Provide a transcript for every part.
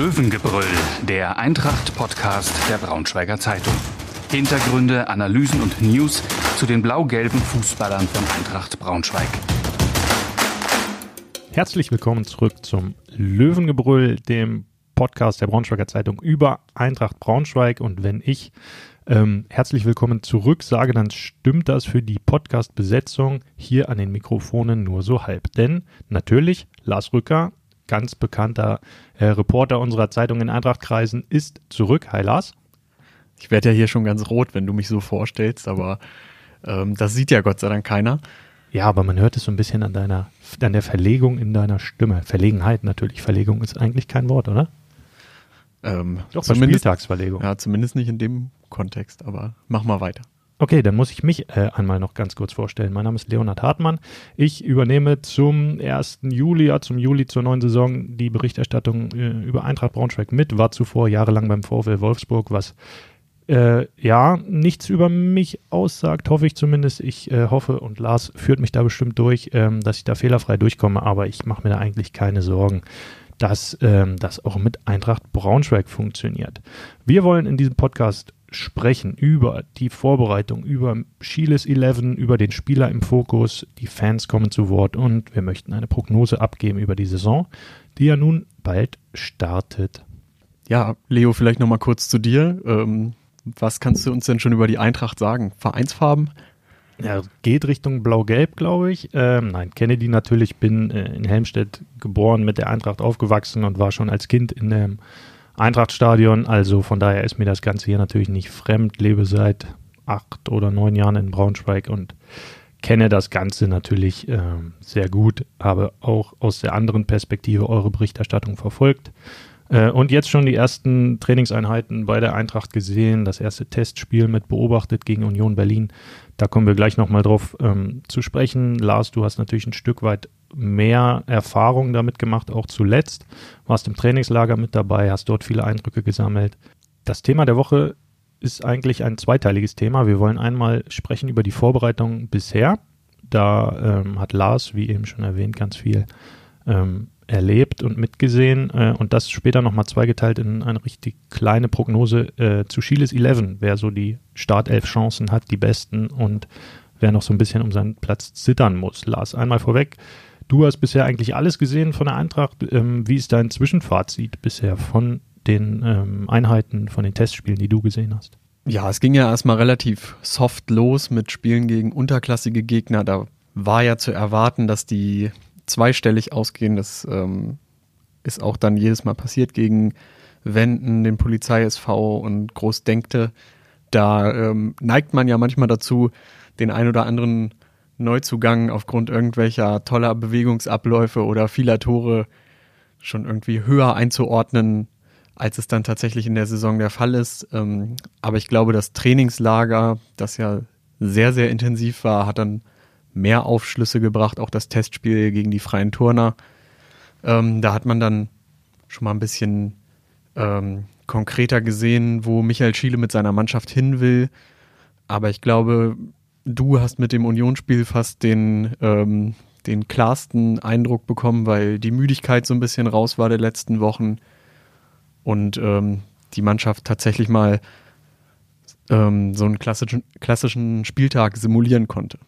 Löwengebrüll, der Eintracht-Podcast der Braunschweiger Zeitung. Hintergründe, Analysen und News zu den blau-gelben Fußballern von Eintracht Braunschweig. Herzlich willkommen zurück zum Löwengebrüll, dem Podcast der Braunschweiger Zeitung über Eintracht Braunschweig. Und wenn ich ähm, herzlich willkommen zurück sage, dann stimmt das für die Podcast-Besetzung hier an den Mikrofonen nur so halb. Denn natürlich, Lars Rücker, ganz bekannter äh, Reporter unserer Zeitung in Eintrachtkreisen, ist zurück. Hi Lars. Ich werde ja hier schon ganz rot, wenn du mich so vorstellst, aber ähm, das sieht ja Gott sei Dank keiner. Ja, aber man hört es so ein bisschen an deiner, an der Verlegung in deiner Stimme. Verlegenheit natürlich. Verlegung ist eigentlich kein Wort, oder? Ähm, Doch, bei Spieltagsverlegung. Ja, zumindest nicht in dem Kontext, aber mach mal weiter. Okay, dann muss ich mich äh, einmal noch ganz kurz vorstellen. Mein Name ist Leonhard Hartmann. Ich übernehme zum 1. Juli, ja, zum Juli zur neuen Saison die Berichterstattung äh, über Eintracht Braunschweig mit, war zuvor jahrelang beim VfL Wolfsburg, was äh, ja nichts über mich aussagt, hoffe ich zumindest. Ich äh, hoffe und Lars führt mich da bestimmt durch, ähm, dass ich da fehlerfrei durchkomme, aber ich mache mir da eigentlich keine Sorgen dass ähm, das auch mit Eintracht Braunschweig funktioniert. Wir wollen in diesem Podcast sprechen über die Vorbereitung, über Schieles 11, über den Spieler im Fokus. Die Fans kommen zu Wort und wir möchten eine Prognose abgeben über die Saison, die ja nun bald startet. Ja, Leo, vielleicht nochmal kurz zu dir. Ähm, was kannst du uns denn schon über die Eintracht sagen? Vereinsfarben? Ja, geht Richtung Blau-Gelb, glaube ich. Ähm, nein, Kennedy natürlich, bin äh, in Helmstedt geboren, mit der Eintracht aufgewachsen und war schon als Kind in dem Eintrachtstadion. Also von daher ist mir das Ganze hier natürlich nicht fremd. Lebe seit acht oder neun Jahren in Braunschweig und kenne das Ganze natürlich äh, sehr gut, habe auch aus der anderen Perspektive eure Berichterstattung verfolgt. Äh, und jetzt schon die ersten Trainingseinheiten bei der Eintracht gesehen, das erste Testspiel mit beobachtet gegen Union Berlin. Da kommen wir gleich nochmal drauf ähm, zu sprechen. Lars, du hast natürlich ein Stück weit mehr Erfahrung damit gemacht, auch zuletzt. Warst im Trainingslager mit dabei, hast dort viele Eindrücke gesammelt. Das Thema der Woche ist eigentlich ein zweiteiliges Thema. Wir wollen einmal sprechen über die Vorbereitung bisher. Da ähm, hat Lars, wie eben schon erwähnt, ganz viel ähm, erlebt und mitgesehen äh, und das später nochmal zweigeteilt in eine richtig kleine Prognose äh, zu Chiles 11, wer so die Startelf Chancen hat, die besten und wer noch so ein bisschen um seinen Platz zittern muss. Lars, einmal vorweg, du hast bisher eigentlich alles gesehen von der Eintracht. Ähm, wie ist dein Zwischenfazit bisher von den ähm, Einheiten, von den Testspielen, die du gesehen hast? Ja, es ging ja erstmal relativ soft los mit Spielen gegen unterklassige Gegner. Da war ja zu erwarten, dass die zweistellig ausgehen. Das ähm, ist auch dann jedes Mal passiert gegen Wenden, den Polizei-SV und Großdenkte. Da ähm, neigt man ja manchmal dazu, den ein oder anderen Neuzugang aufgrund irgendwelcher toller Bewegungsabläufe oder vieler Tore schon irgendwie höher einzuordnen, als es dann tatsächlich in der Saison der Fall ist. Ähm, aber ich glaube, das Trainingslager, das ja sehr, sehr intensiv war, hat dann mehr Aufschlüsse gebracht, auch das Testspiel gegen die freien Turner. Ähm, da hat man dann schon mal ein bisschen ähm, konkreter gesehen, wo Michael Schiele mit seiner Mannschaft hin will. Aber ich glaube, du hast mit dem Unionsspiel fast den, ähm, den klarsten Eindruck bekommen, weil die Müdigkeit so ein bisschen raus war der letzten Wochen und ähm, die Mannschaft tatsächlich mal ähm, so einen klassischen, klassischen Spieltag simulieren konnte.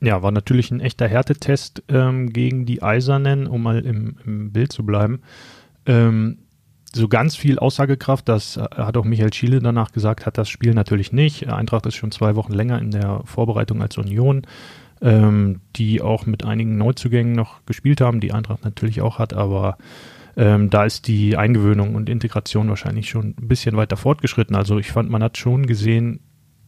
Ja, war natürlich ein echter Härtetest ähm, gegen die Eisernen, um mal im, im Bild zu bleiben. Ähm, so ganz viel Aussagekraft, das hat auch Michael Schiele danach gesagt, hat das Spiel natürlich nicht. Eintracht ist schon zwei Wochen länger in der Vorbereitung als Union, ähm, die auch mit einigen Neuzugängen noch gespielt haben, die Eintracht natürlich auch hat, aber ähm, da ist die Eingewöhnung und Integration wahrscheinlich schon ein bisschen weiter fortgeschritten. Also ich fand, man hat schon gesehen,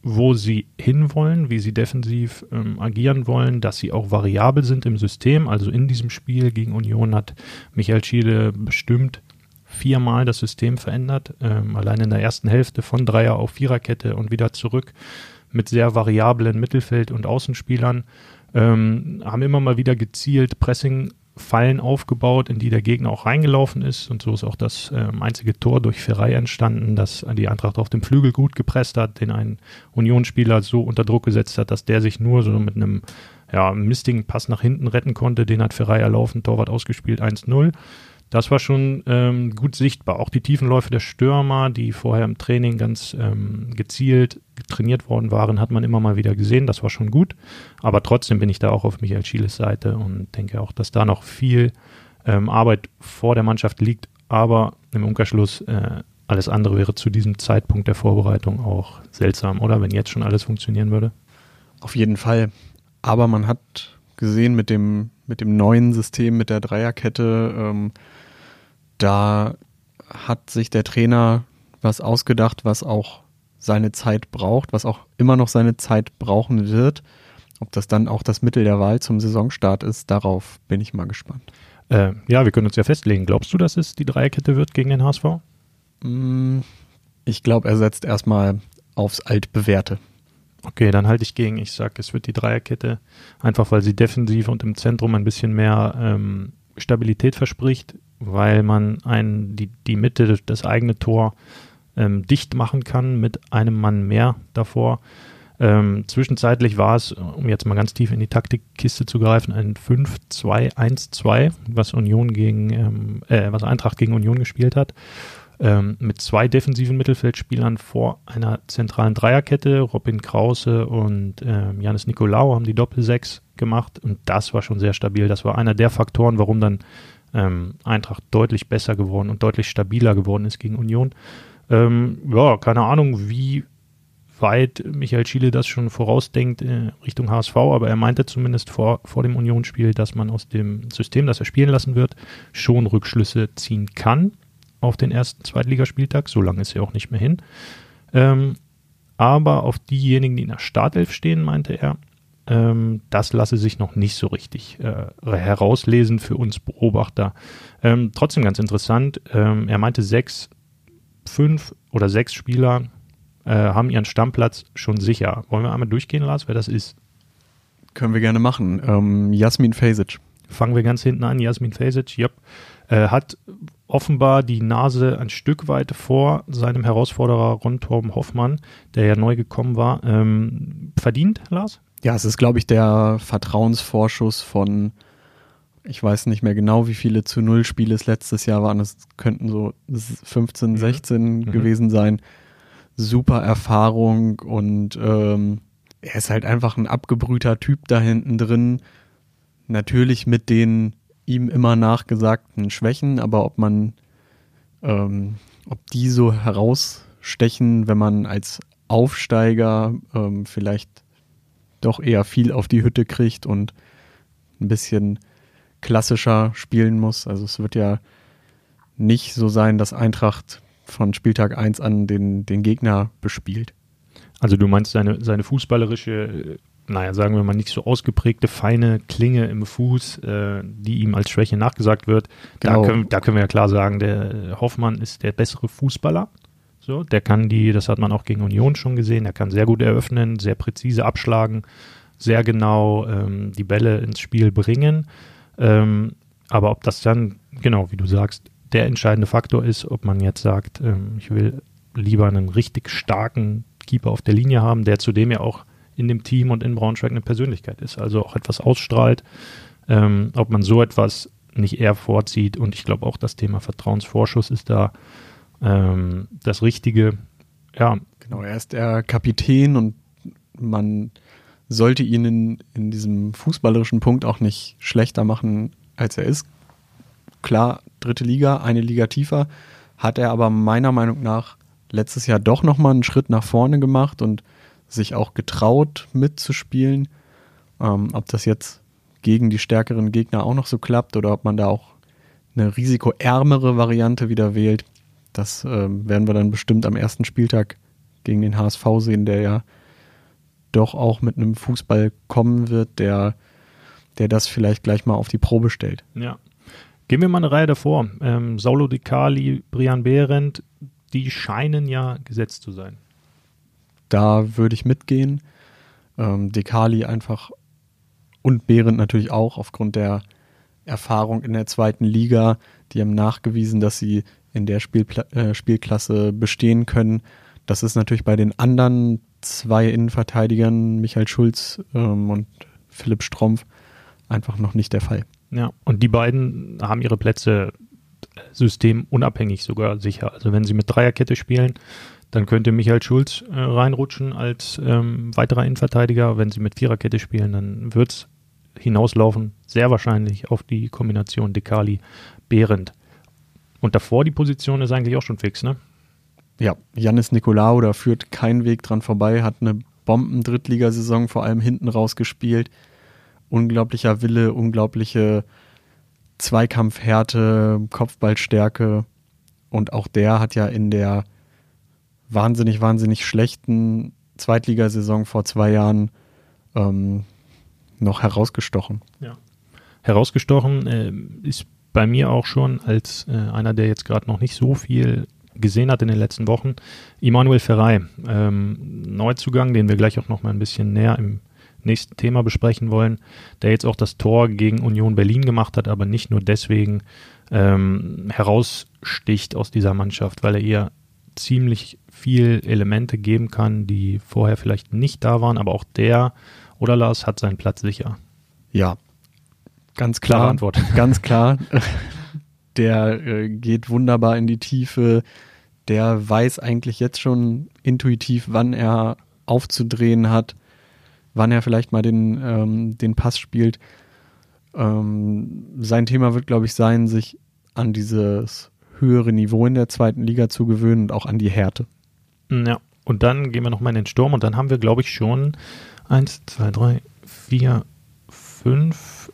wo sie hinwollen, wie sie defensiv ähm, agieren wollen, dass sie auch variabel sind im System. Also in diesem Spiel gegen Union hat Michael Schiele bestimmt viermal das System verändert. Ähm, allein in der ersten Hälfte von Dreier auf Viererkette und wieder zurück mit sehr variablen Mittelfeld- und Außenspielern. Ähm, haben immer mal wieder gezielt Pressing Fallen aufgebaut, in die der Gegner auch reingelaufen ist. Und so ist auch das ähm, einzige Tor durch Ferrei entstanden, dass die Eintracht auf dem Flügel gut gepresst hat, den ein Unionsspieler so unter Druck gesetzt hat, dass der sich nur so mit einem ja, mistigen Pass nach hinten retten konnte. Den hat Ferrei erlaufen, Torwart ausgespielt 1-0. Das war schon ähm, gut sichtbar. Auch die Tiefenläufe der Stürmer, die vorher im Training ganz ähm, gezielt trainiert worden waren, hat man immer mal wieder gesehen. Das war schon gut. Aber trotzdem bin ich da auch auf Michael Schieles Seite und denke auch, dass da noch viel ähm, Arbeit vor der Mannschaft liegt. Aber im Umkehrschluss, äh, alles andere wäre zu diesem Zeitpunkt der Vorbereitung auch seltsam, oder? Wenn jetzt schon alles funktionieren würde. Auf jeden Fall. Aber man hat gesehen mit dem, mit dem neuen System, mit der Dreierkette, ähm, da hat sich der Trainer was ausgedacht, was auch seine Zeit braucht, was auch immer noch seine Zeit brauchen wird. Ob das dann auch das Mittel der Wahl zum Saisonstart ist, darauf bin ich mal gespannt. Äh, ja, wir können uns ja festlegen. Glaubst du, dass es die Dreierkette wird gegen den HSV? Mm, ich glaube, er setzt erstmal aufs Altbewährte. Okay, dann halte ich gegen. Ich sage, es wird die Dreierkette, einfach weil sie defensiv und im Zentrum ein bisschen mehr ähm, Stabilität verspricht weil man ein, die, die Mitte, das eigene Tor ähm, dicht machen kann mit einem Mann mehr davor. Ähm, zwischenzeitlich war es, um jetzt mal ganz tief in die Taktikkiste zu greifen, ein 5-2-1-2, was Union gegen, ähm, äh, was Eintracht gegen Union gespielt hat. Ähm, mit zwei defensiven Mittelfeldspielern vor einer zentralen Dreierkette. Robin Krause und ähm, Janis Nikolaou haben die Doppel-6 gemacht und das war schon sehr stabil. Das war einer der Faktoren, warum dann ähm, Eintracht deutlich besser geworden und deutlich stabiler geworden ist gegen Union. Ähm, ja, keine Ahnung, wie weit Michael Schiele das schon vorausdenkt äh, Richtung HSV, aber er meinte zumindest vor, vor dem Unionsspiel, dass man aus dem System, das er spielen lassen wird, schon Rückschlüsse ziehen kann auf den ersten Zweitligaspieltag. So lange ist er auch nicht mehr hin. Ähm, aber auf diejenigen, die in der Startelf stehen, meinte er, ähm, das lasse sich noch nicht so richtig äh, herauslesen für uns Beobachter. Ähm, trotzdem ganz interessant. Ähm, er meinte, sechs, fünf oder sechs Spieler äh, haben ihren Stammplatz schon sicher. Wollen wir einmal durchgehen, Lars, wer das ist? Können wir gerne machen. Ähm, Jasmin Fesic. Fangen wir ganz hinten an. Jasmin Fesic, yep. Äh, hat offenbar die Nase ein Stück weit vor seinem Herausforderer Ron Torben Hoffmann, der ja neu gekommen war, ähm, verdient, Lars? Ja, es ist, glaube ich, der Vertrauensvorschuss von, ich weiß nicht mehr genau, wie viele zu Null Spiele es letztes Jahr waren. Es könnten so 15, 16 mhm. gewesen sein. Super Erfahrung und ähm, er ist halt einfach ein abgebrühter Typ da hinten drin. Natürlich mit den ihm immer nachgesagten Schwächen, aber ob man, ähm, ob die so herausstechen, wenn man als Aufsteiger ähm, vielleicht doch eher viel auf die Hütte kriegt und ein bisschen klassischer spielen muss. Also es wird ja nicht so sein, dass Eintracht von Spieltag 1 an den, den Gegner bespielt. Also du meinst seine, seine fußballerische, naja, sagen wir mal nicht so ausgeprägte, feine Klinge im Fuß, äh, die ihm als Schwäche nachgesagt wird. Genau. Da, können, da können wir ja klar sagen, der Hoffmann ist der bessere Fußballer. So, der kann die, das hat man auch gegen Union schon gesehen, er kann sehr gut eröffnen, sehr präzise abschlagen, sehr genau ähm, die Bälle ins Spiel bringen. Ähm, aber ob das dann, genau, wie du sagst, der entscheidende Faktor ist, ob man jetzt sagt, ähm, ich will lieber einen richtig starken Keeper auf der Linie haben, der zudem ja auch in dem Team und in Braunschweig eine Persönlichkeit ist, also auch etwas ausstrahlt, ähm, ob man so etwas nicht eher vorzieht. Und ich glaube auch das Thema Vertrauensvorschuss ist da ähm, das Richtige. Ja. Genau, er ist der Kapitän und man sollte ihn in, in diesem fußballerischen Punkt auch nicht schlechter machen, als er ist. Klar, dritte Liga, eine Liga tiefer, hat er aber meiner Meinung nach letztes Jahr doch nochmal einen Schritt nach vorne gemacht und sich auch getraut mitzuspielen. Ähm, ob das jetzt gegen die stärkeren Gegner auch noch so klappt oder ob man da auch eine risikoärmere Variante wieder wählt, das äh, werden wir dann bestimmt am ersten Spieltag gegen den HSV sehen, der ja doch auch mit einem Fußball kommen wird, der, der das vielleicht gleich mal auf die Probe stellt. Ja. Gehen wir mal eine Reihe davor. Ähm, Saulo Di Cali, Brian Behrendt, die scheinen ja gesetzt zu sein. Da würde ich mitgehen. Ähm, Dekali einfach und Behrendt natürlich auch aufgrund der Erfahrung in der zweiten Liga. Die haben nachgewiesen, dass sie in der Spielpla äh, Spielklasse bestehen können. Das ist natürlich bei den anderen zwei Innenverteidigern, Michael Schulz ähm, und Philipp Strompf, einfach noch nicht der Fall. Ja, und die beiden haben ihre Plätze systemunabhängig sogar sicher. Also wenn sie mit Dreierkette spielen, dann könnte Michael Schulz äh, reinrutschen als ähm, weiterer Innenverteidiger. Wenn sie mit Viererkette spielen, dann wird es hinauslaufen, sehr wahrscheinlich auf die Kombination Dekali Behrendt. Und davor die Position ist eigentlich auch schon fix, ne? Ja, Janis Nikolaou, da führt kein Weg dran vorbei, hat eine Bomben-Drittligasaison vor allem hinten raus gespielt. Unglaublicher Wille, unglaubliche Zweikampfhärte, Kopfballstärke. Und auch der hat ja in der wahnsinnig, wahnsinnig schlechten Zweitligasaison vor zwei Jahren ähm, noch herausgestochen. Ja. Herausgestochen äh, ist bei mir auch schon als äh, einer, der jetzt gerade noch nicht so viel gesehen hat in den letzten Wochen, Immanuel Ferrei, ähm, Neuzugang, den wir gleich auch noch mal ein bisschen näher im nächsten Thema besprechen wollen, der jetzt auch das Tor gegen Union Berlin gemacht hat, aber nicht nur deswegen ähm, heraussticht aus dieser Mannschaft, weil er ihr ziemlich viel Elemente geben kann, die vorher vielleicht nicht da waren, aber auch der oder Lars hat seinen Platz sicher. Ja, ganz klar. Klare Antwort. Ganz klar. Der äh, geht wunderbar in die Tiefe. Der weiß eigentlich jetzt schon intuitiv, wann er aufzudrehen hat, wann er vielleicht mal den, ähm, den Pass spielt. Ähm, sein Thema wird, glaube ich, sein, sich an dieses höhere Niveau in der zweiten Liga zu gewöhnen und auch an die Härte. Ja, und dann gehen wir nochmal in den Sturm und dann haben wir, glaube ich, schon eins, zwei, drei, vier, fünf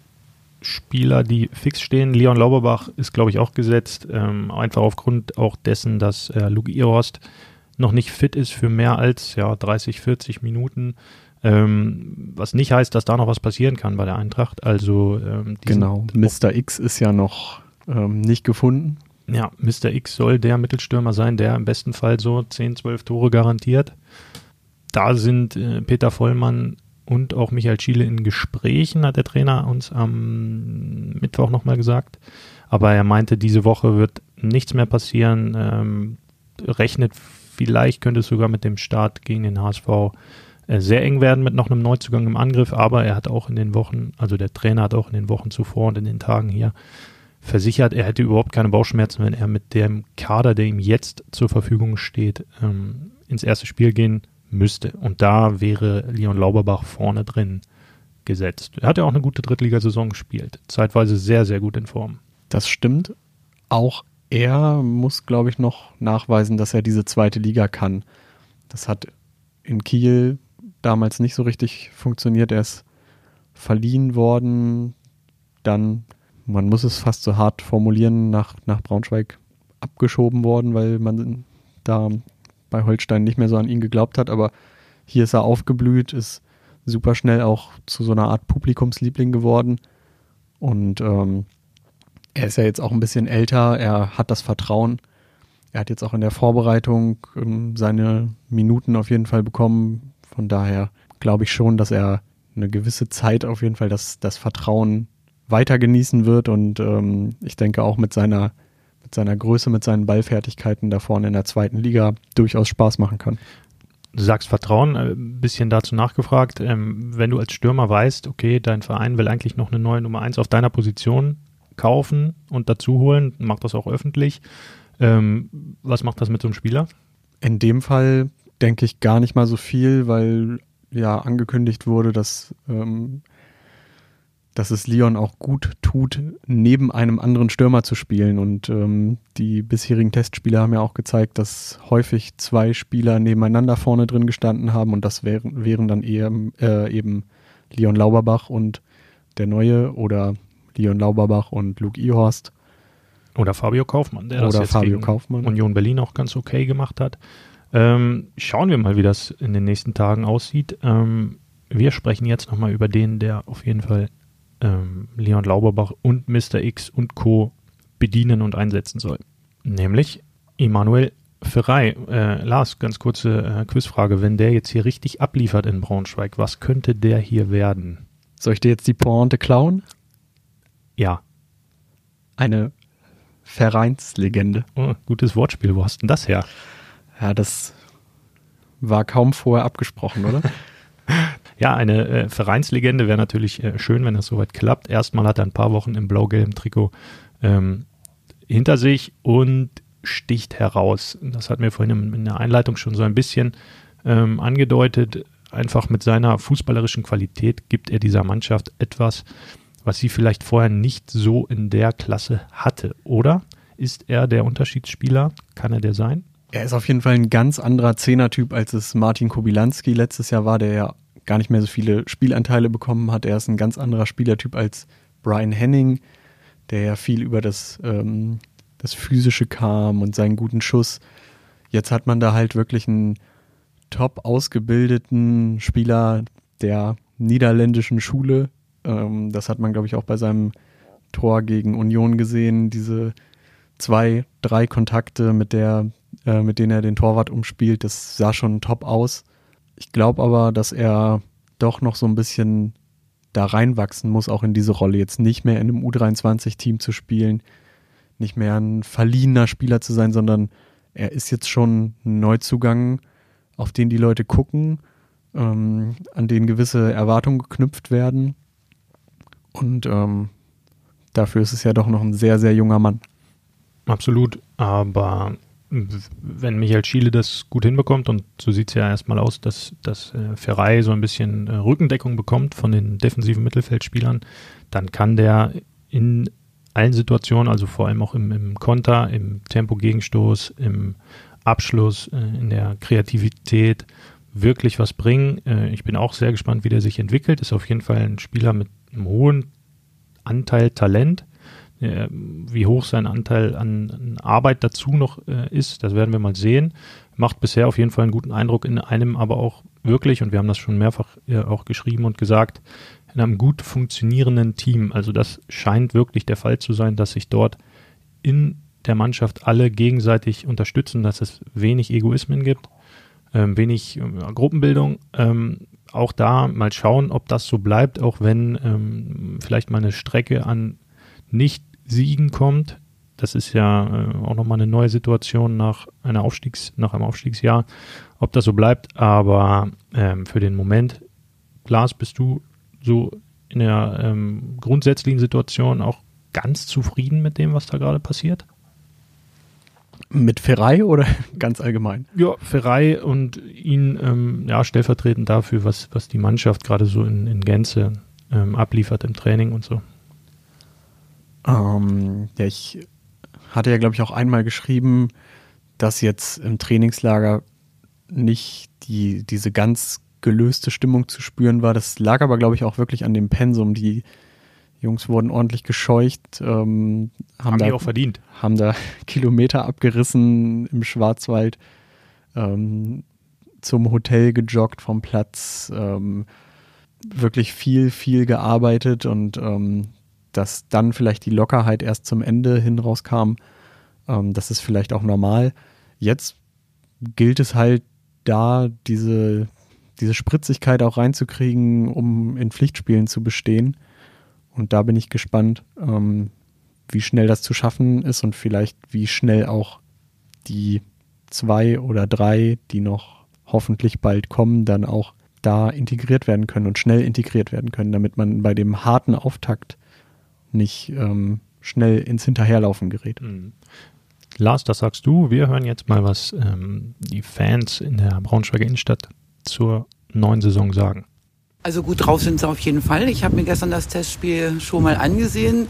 Spieler, die fix stehen. Leon Lauberbach ist, glaube ich, auch gesetzt. Ähm, einfach aufgrund auch dessen, dass äh, Luke Ihorst noch nicht fit ist für mehr als ja, 30, 40 Minuten. Ähm, was nicht heißt, dass da noch was passieren kann bei der Eintracht. Also ähm, genau, Mr. X ist ja noch ähm, nicht gefunden. Ja, Mr. X soll der Mittelstürmer sein, der im besten Fall so 10, 12 Tore garantiert. Da sind äh, Peter Vollmann und auch Michael Schiele in Gesprächen, hat der Trainer uns am Mittwoch nochmal gesagt. Aber er meinte, diese Woche wird nichts mehr passieren. Ähm, rechnet, vielleicht könnte es sogar mit dem Start gegen den HSV äh, sehr eng werden mit noch einem Neuzugang im Angriff. Aber er hat auch in den Wochen, also der Trainer hat auch in den Wochen zuvor und in den Tagen hier versichert, er hätte überhaupt keine Bauchschmerzen, wenn er mit dem Kader, der ihm jetzt zur Verfügung steht, ähm, ins erste Spiel gehen müsste. Und da wäre Leon Lauberbach vorne drin gesetzt. Er hat ja auch eine gute Drittligasaison gespielt. Zeitweise sehr, sehr gut in Form. Das stimmt. Auch er muss, glaube ich, noch nachweisen, dass er diese zweite Liga kann. Das hat in Kiel damals nicht so richtig funktioniert. Er ist verliehen worden, dann, man muss es fast so hart formulieren, nach, nach Braunschweig abgeschoben worden, weil man da bei Holstein nicht mehr so an ihn geglaubt hat, aber hier ist er aufgeblüht, ist super schnell auch zu so einer Art Publikumsliebling geworden. Und ähm, er ist ja jetzt auch ein bisschen älter, er hat das Vertrauen. Er hat jetzt auch in der Vorbereitung ähm, seine Minuten auf jeden Fall bekommen. Von daher glaube ich schon, dass er eine gewisse Zeit auf jeden Fall das, das Vertrauen weiter genießen wird. Und ähm, ich denke auch mit seiner mit seiner Größe, mit seinen Ballfertigkeiten da vorne in der zweiten Liga durchaus Spaß machen kann. Du sagst Vertrauen, ein äh, bisschen dazu nachgefragt. Ähm, wenn du als Stürmer weißt, okay, dein Verein will eigentlich noch eine neue Nummer 1 auf deiner Position kaufen und dazu holen, macht das auch öffentlich. Ähm, was macht das mit so einem Spieler? In dem Fall denke ich gar nicht mal so viel, weil ja angekündigt wurde, dass ähm, dass es Leon auch gut tut, neben einem anderen Stürmer zu spielen. Und ähm, die bisherigen Testspiele haben ja auch gezeigt, dass häufig zwei Spieler nebeneinander vorne drin gestanden haben und das wären, wären dann eher äh, eben Leon Lauberbach und der Neue oder Leon Lauberbach und Luke Ihorst. Oder Fabio Kaufmann, der oder das jetzt Fabio Kaufmann. Union Berlin auch ganz okay gemacht hat. Ähm, schauen wir mal, wie das in den nächsten Tagen aussieht. Ähm, wir sprechen jetzt nochmal über den, der auf jeden Fall ähm, Leon Lauberbach und Mr. X und Co. bedienen und einsetzen soll. Nämlich Emanuel Ferrei. Äh, Lars, ganz kurze äh, Quizfrage. Wenn der jetzt hier richtig abliefert in Braunschweig, was könnte der hier werden? Soll ich dir jetzt die Pointe klauen? Ja. Eine Vereinslegende. Oh, gutes Wortspiel. Wo hast denn das her? Ja, das war kaum vorher abgesprochen, oder? Ja, eine äh, Vereinslegende wäre natürlich äh, schön, wenn das soweit klappt. Erstmal hat er ein paar Wochen im blau-gelben Trikot ähm, hinter sich und sticht heraus. Das hat mir vorhin in der Einleitung schon so ein bisschen ähm, angedeutet. Einfach mit seiner fußballerischen Qualität gibt er dieser Mannschaft etwas, was sie vielleicht vorher nicht so in der Klasse hatte, oder? Ist er der Unterschiedsspieler? Kann er der sein? Er ist auf jeden Fall ein ganz anderer Zehnertyp, als es Martin Kobilanski letztes Jahr war, der ja gar nicht mehr so viele Spielanteile bekommen hat. Er ist ein ganz anderer Spielertyp als Brian Henning, der ja viel über das, ähm, das Physische kam und seinen guten Schuss. Jetzt hat man da halt wirklich einen top ausgebildeten Spieler der niederländischen Schule. Ähm, das hat man, glaube ich, auch bei seinem Tor gegen Union gesehen. Diese zwei, drei Kontakte, mit, der, äh, mit denen er den Torwart umspielt, das sah schon top aus. Ich glaube aber, dass er doch noch so ein bisschen da reinwachsen muss, auch in diese Rolle. Jetzt nicht mehr in einem U23-Team zu spielen, nicht mehr ein verliehener Spieler zu sein, sondern er ist jetzt schon ein Neuzugang, auf den die Leute gucken, ähm, an den gewisse Erwartungen geknüpft werden. Und ähm, dafür ist es ja doch noch ein sehr, sehr junger Mann. Absolut, aber wenn Michael Schiele das gut hinbekommt und so sieht es ja erstmal aus, dass, dass äh, Ferrei so ein bisschen äh, Rückendeckung bekommt von den defensiven Mittelfeldspielern, dann kann der in allen Situationen, also vor allem auch im, im Konter, im Tempo-Gegenstoß, im Abschluss, äh, in der Kreativität wirklich was bringen. Äh, ich bin auch sehr gespannt, wie der sich entwickelt. Ist auf jeden Fall ein Spieler mit einem hohen Anteil Talent äh, wie hoch sein Anteil an, an Arbeit dazu noch äh, ist, das werden wir mal sehen. Macht bisher auf jeden Fall einen guten Eindruck in einem, aber auch wirklich, und wir haben das schon mehrfach äh, auch geschrieben und gesagt, in einem gut funktionierenden Team. Also das scheint wirklich der Fall zu sein, dass sich dort in der Mannschaft alle gegenseitig unterstützen, dass es wenig Egoismen gibt, ähm, wenig äh, Gruppenbildung. Ähm, auch da mal schauen, ob das so bleibt, auch wenn ähm, vielleicht mal eine Strecke an nicht Siegen kommt. Das ist ja äh, auch nochmal eine neue Situation nach, einer Aufstiegs-, nach einem Aufstiegsjahr, ob das so bleibt. Aber ähm, für den Moment, Lars, bist du so in der ähm, grundsätzlichen Situation auch ganz zufrieden mit dem, was da gerade passiert? Mit Ferrei oder ganz allgemein? Ja, Ferrei und ihn ähm, ja, stellvertretend dafür, was, was die Mannschaft gerade so in, in Gänze ähm, abliefert im Training und so. Ähm, ja, ich hatte ja, glaube ich, auch einmal geschrieben, dass jetzt im Trainingslager nicht die, diese ganz gelöste Stimmung zu spüren war. Das lag aber, glaube ich, auch wirklich an dem Pensum. Die Jungs wurden ordentlich gescheucht. Ähm, haben, haben da, die auch verdient. Haben da Kilometer abgerissen im Schwarzwald, ähm, zum Hotel gejoggt vom Platz, ähm, wirklich viel, viel gearbeitet und ähm, dass dann vielleicht die Lockerheit erst zum Ende hin rauskam. Ähm, das ist vielleicht auch normal. Jetzt gilt es halt da, diese, diese Spritzigkeit auch reinzukriegen, um in Pflichtspielen zu bestehen. Und da bin ich gespannt, ähm, wie schnell das zu schaffen ist und vielleicht wie schnell auch die zwei oder drei, die noch hoffentlich bald kommen, dann auch da integriert werden können und schnell integriert werden können, damit man bei dem harten Auftakt nicht ähm, schnell ins Hinterherlaufen gerät. Mhm. Lars, das sagst du. Wir hören jetzt mal, was ähm, die Fans in der Braunschweiger Innenstadt zur neuen Saison sagen. Also gut drauf sind sie auf jeden Fall. Ich habe mir gestern das Testspiel schon mal angesehen.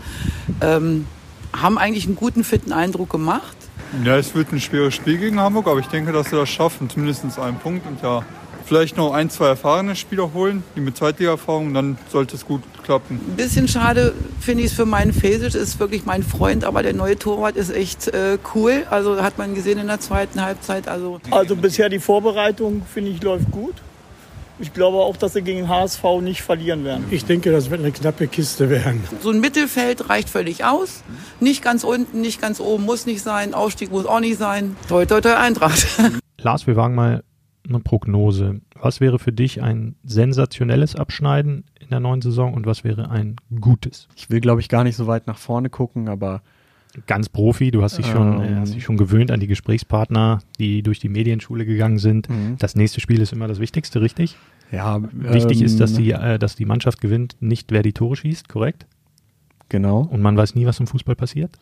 Ähm, haben eigentlich einen guten, fitten Eindruck gemacht. Ja, es wird ein schweres Spiel gegen Hamburg, aber ich denke, dass sie das schaffen. Zumindest einen Punkt und ja, vielleicht noch ein, zwei erfahrene Spieler holen, die mit Zweitliga-Erfahrung, dann sollte es gut klappen. Ein bisschen schade finde ich es für meinen Fesic, ist wirklich mein Freund, aber der neue Torwart ist echt äh, cool. Also hat man gesehen in der zweiten Halbzeit. Also, also bisher die Vorbereitung, finde ich, läuft gut. Ich glaube auch, dass sie gegen HSV nicht verlieren werden. Ich denke, das wird eine knappe Kiste werden. So ein Mittelfeld reicht völlig aus. Nicht ganz unten, nicht ganz oben muss nicht sein. Aufstieg muss auch nicht sein. Toi, toi, toi, Eintracht. Lars, wir wagen mal eine Prognose. Was wäre für dich ein sensationelles Abschneiden in der neuen Saison und was wäre ein gutes? Ich will, glaube ich, gar nicht so weit nach vorne gucken, aber ganz Profi. Du hast dich schon, ähm, hast dich schon gewöhnt an die Gesprächspartner, die durch die Medienschule gegangen sind. Mhm. Das nächste Spiel ist immer das Wichtigste, richtig? Ja. Wichtig ähm, ist, dass die, äh, dass die Mannschaft gewinnt, nicht wer die Tore schießt, korrekt? Genau. Und man weiß nie, was im Fußball passiert.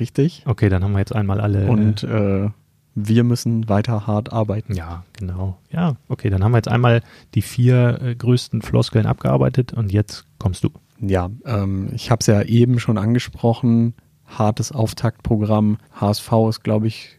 Richtig. Okay, dann haben wir jetzt einmal alle. Und äh, wir müssen weiter hart arbeiten. Ja, genau. Ja, okay, dann haben wir jetzt einmal die vier äh, größten Floskeln abgearbeitet und jetzt kommst du. Ja, ähm, ich habe es ja eben schon angesprochen. Hartes Auftaktprogramm. HSV ist, glaube ich,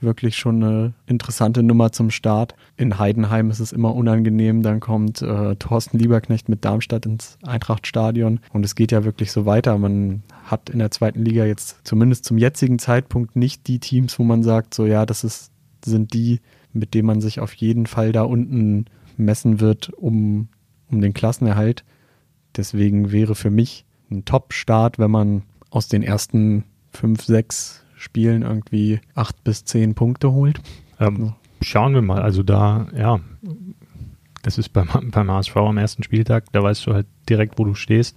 wirklich schon eine interessante Nummer zum Start. In Heidenheim ist es immer unangenehm. Dann kommt äh, Thorsten Lieberknecht mit Darmstadt ins Eintrachtstadion. Und es geht ja wirklich so weiter. Man hat in der zweiten Liga jetzt zumindest zum jetzigen Zeitpunkt nicht die Teams, wo man sagt, so ja, das ist, sind die, mit denen man sich auf jeden Fall da unten messen wird, um, um den Klassenerhalt. Deswegen wäre für mich ein Top-Start, wenn man aus den ersten fünf, sechs Spielen irgendwie acht bis zehn Punkte holt. Ähm, schauen wir mal. Also da, ja, das ist beim, beim HSV am ersten Spieltag, da weißt du halt direkt, wo du stehst.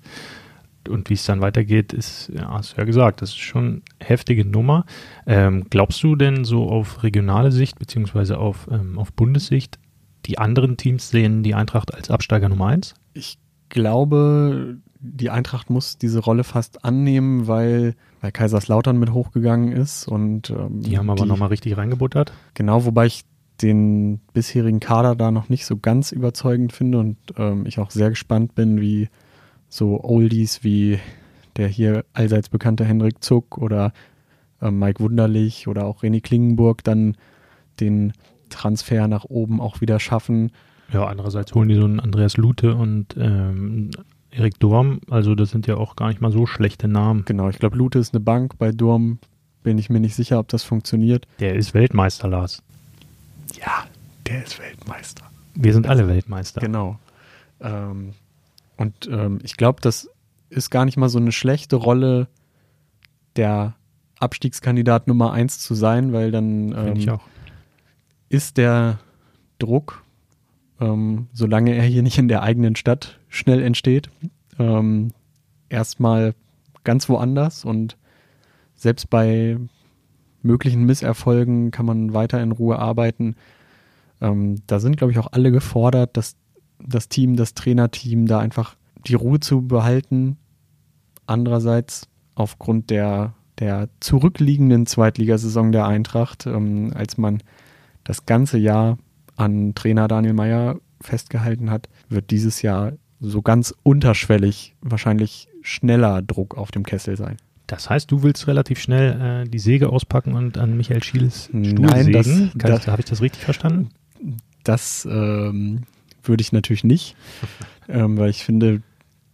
Und wie es dann weitergeht, ist, ja, hast du ja gesagt, das ist schon eine heftige Nummer. Ähm, glaubst du denn so auf regionale Sicht, beziehungsweise auf, ähm, auf Bundessicht, die anderen Teams sehen die Eintracht als Absteiger Nummer eins? Ich glaube, die Eintracht muss diese Rolle fast annehmen, weil, weil Kaiserslautern mit hochgegangen ist und ähm, Die haben aber nochmal richtig reingebuttert. Genau, wobei ich den bisherigen Kader da noch nicht so ganz überzeugend finde und ähm, ich auch sehr gespannt bin, wie so Oldies wie der hier allseits bekannte Henrik Zuck oder ähm, Mike Wunderlich oder auch René Klingenburg dann den Transfer nach oben auch wieder schaffen. Ja, andererseits holen die so einen Andreas Lute und ähm, Erik Dorm, also das sind ja auch gar nicht mal so schlechte Namen. Genau, ich glaube, Lute ist eine Bank. Bei Dorm bin ich mir nicht sicher, ob das funktioniert. Der ist Weltmeister, Lars. Ja, der ist Weltmeister. Wir sind alle Weltmeister. Genau. Ähm, und ähm, ich glaube, das ist gar nicht mal so eine schlechte Rolle, der Abstiegskandidat Nummer eins zu sein, weil dann ähm, ist der Druck, ähm, solange er hier nicht in der eigenen Stadt schnell entsteht, ähm, erstmal ganz woanders und selbst bei möglichen Misserfolgen kann man weiter in Ruhe arbeiten. Ähm, da sind, glaube ich, auch alle gefordert, dass das Team, das Trainerteam da einfach die Ruhe zu behalten. Andererseits aufgrund der, der zurückliegenden Zweitligasaison der Eintracht, ähm, als man das ganze Jahr an Trainer Daniel Meyer festgehalten hat, wird dieses Jahr so ganz unterschwellig wahrscheinlich schneller Druck auf dem Kessel sein. Das heißt, du willst relativ schnell äh, die Säge auspacken und an Michael Schieles Stuhl Nein, das- sägen? Habe ich das richtig verstanden? Das ähm, würde ich natürlich nicht, ähm, weil ich finde,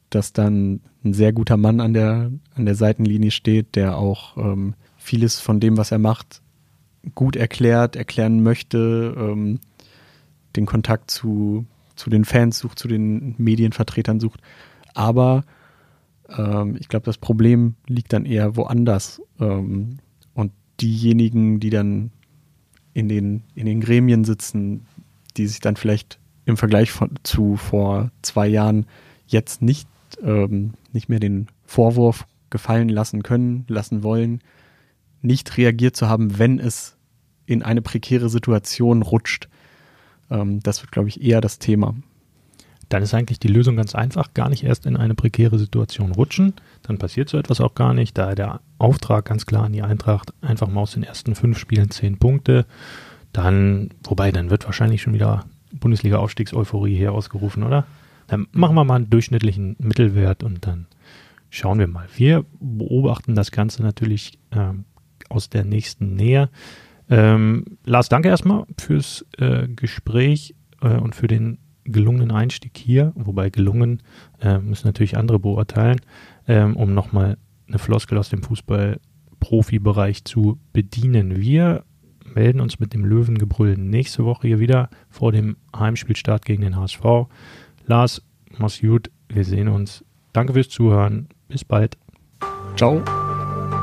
dass dann ein sehr guter Mann an der, an der Seitenlinie steht, der auch ähm, vieles von dem, was er macht, gut erklärt, erklären möchte, ähm, den Kontakt zu, zu den Fans sucht, zu den Medienvertretern sucht. Aber ähm, ich glaube, das Problem liegt dann eher woanders. Ähm, und diejenigen, die dann in den, in den Gremien sitzen, die sich dann vielleicht im Vergleich von, zu vor zwei Jahren jetzt nicht, ähm, nicht mehr den Vorwurf gefallen lassen können, lassen wollen, nicht reagiert zu haben, wenn es in eine prekäre Situation rutscht. Ähm, das wird, glaube ich, eher das Thema. Dann ist eigentlich die Lösung ganz einfach, gar nicht erst in eine prekäre Situation rutschen. Dann passiert so etwas auch gar nicht. Da der Auftrag ganz klar an die Eintracht, einfach mal aus den ersten fünf Spielen zehn Punkte. Dann, wobei, dann wird wahrscheinlich schon wieder Bundesliga-Aufstiegseuphorie hier ausgerufen, oder? Dann machen wir mal einen durchschnittlichen Mittelwert und dann schauen wir mal. Wir beobachten das Ganze natürlich ähm, aus der nächsten Nähe. Ähm, Lars, danke erstmal fürs äh, Gespräch äh, und für den gelungenen Einstieg hier, wobei gelungen äh, müssen natürlich andere beurteilen, ähm, um nochmal eine Floskel aus dem Fußball-Profibereich zu bedienen. Wir melden uns mit dem Löwengebrüll nächste Woche hier wieder vor dem Heimspielstart gegen den HSV. Lars, mach's gut, wir sehen uns. Danke fürs Zuhören. Bis bald. Ciao.